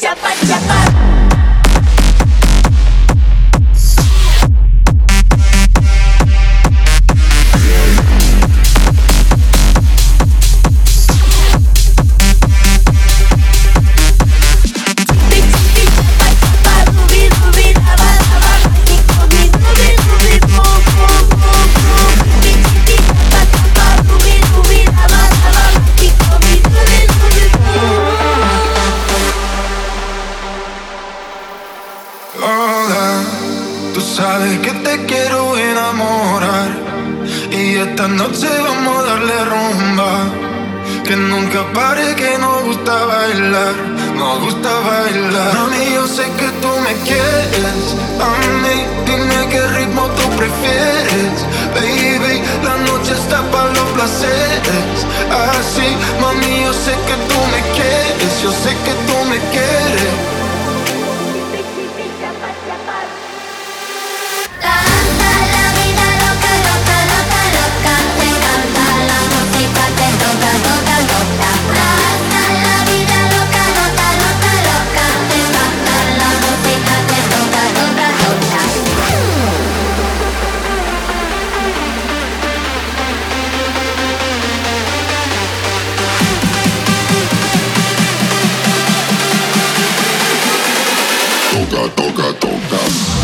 chapa, chapa. Tú sabes que te quiero enamorar y esta noche vamos a darle rumba. Que nunca pare que nos gusta bailar, nos gusta bailar. Mami, yo sé que tú me quieres. Boom!